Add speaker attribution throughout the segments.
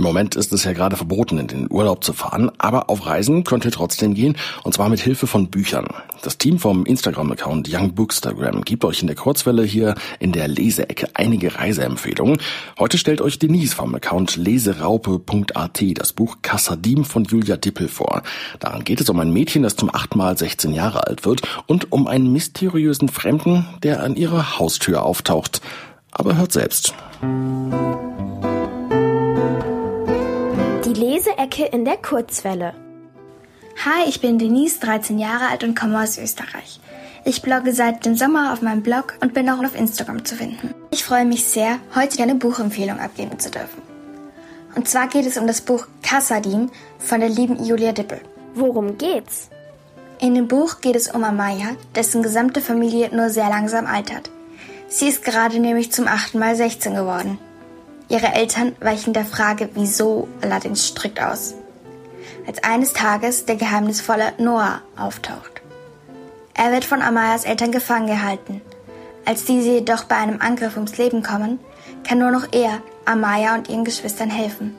Speaker 1: Im Moment ist es ja gerade verboten, in den Urlaub zu fahren, aber auf Reisen könnt ihr trotzdem gehen, und zwar mit Hilfe von Büchern. Das Team vom Instagram-Account Young Bookstagram gibt euch in der Kurzwelle hier in der Leseecke einige Reiseempfehlungen. Heute stellt euch Denise vom Account leseraupe.at das Buch Kassadim von Julia Dippel vor. Daran geht es um ein Mädchen, das zum achten Mal 16 Jahre alt wird und um einen mysteriösen Fremden, der an ihrer Haustür auftaucht. Aber hört selbst.
Speaker 2: Leseecke in der Kurzwelle.
Speaker 3: Hi, ich bin Denise, 13 Jahre alt und komme aus Österreich. Ich blogge seit dem Sommer auf meinem Blog und bin auch auf Instagram zu finden. Ich freue mich sehr, heute eine Buchempfehlung abgeben zu dürfen. Und zwar geht es um das Buch Kassadim von der lieben Julia Dippel.
Speaker 2: Worum geht's?
Speaker 3: In dem Buch geht es um Amaya, dessen gesamte Familie nur sehr langsam altert. Sie ist gerade nämlich zum achten Mal 16 geworden. Ihre Eltern weichen der Frage wieso allerdings strikt aus. Als eines Tages der geheimnisvolle Noah auftaucht. Er wird von Amayas Eltern gefangen gehalten. Als diese jedoch bei einem Angriff ums Leben kommen, kann nur noch er Amaya und ihren Geschwistern helfen.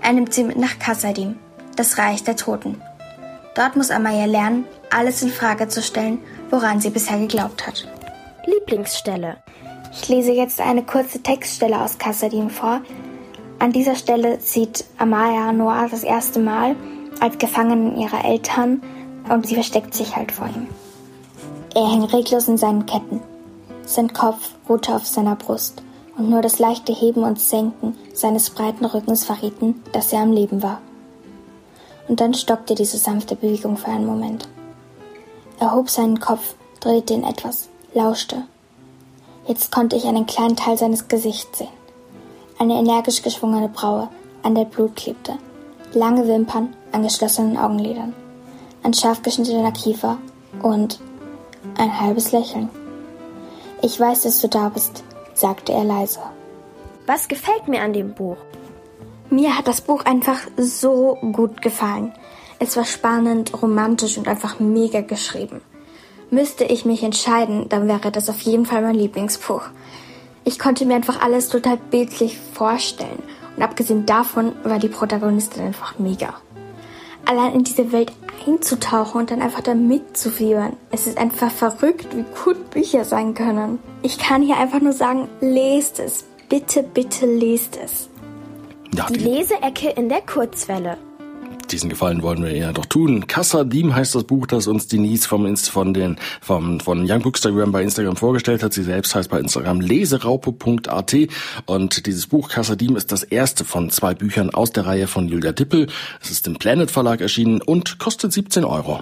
Speaker 3: Er nimmt sie mit nach Kassadim, das Reich der Toten. Dort muss Amaya lernen, alles in Frage zu stellen, woran sie bisher geglaubt hat.
Speaker 2: Lieblingsstelle
Speaker 3: ich lese jetzt eine kurze Textstelle aus Kassadin vor. An dieser Stelle sieht Amaya Noah das erste Mal als Gefangenen ihrer Eltern und sie versteckt sich halt vor ihm. Er hängt reglos in seinen Ketten. Sein Kopf ruhte auf seiner Brust und nur das leichte Heben und Senken seines breiten Rückens verrieten, dass er am Leben war. Und dann stockte diese sanfte Bewegung für einen Moment. Er hob seinen Kopf, drehte ihn etwas, lauschte Jetzt konnte ich einen kleinen Teil seines Gesichts sehen. Eine energisch geschwungene Braue, an der Blut klebte. Lange Wimpern an geschlossenen Augenlidern. Ein scharf geschnittener Kiefer und ein halbes Lächeln. Ich weiß, dass du da bist, sagte er leise.
Speaker 2: Was gefällt mir an dem Buch?
Speaker 3: Mir hat das Buch einfach so gut gefallen. Es war spannend, romantisch und einfach mega geschrieben. Müsste ich mich entscheiden, dann wäre das auf jeden Fall mein Lieblingsbuch. Ich konnte mir einfach alles total bildlich vorstellen. Und abgesehen davon war die Protagonistin einfach mega. Allein in diese Welt einzutauchen und dann einfach da mitzufiebern. Es ist einfach verrückt, wie gut Bücher sein können. Ich kann hier einfach nur sagen, lest es. Bitte, bitte lest es.
Speaker 2: Die Leseecke in der Kurzwelle.
Speaker 1: Diesen Gefallen wollen wir ja doch tun. Kassadim heißt das Buch, das uns Denise vom Inst von den vom von Young Bookstagram bei Instagram vorgestellt hat. Sie selbst heißt bei Instagram leseraupe.at und dieses Buch Kassadim ist das erste von zwei Büchern aus der Reihe von Julia Dippel. Es ist im Planet Verlag erschienen und kostet 17 Euro.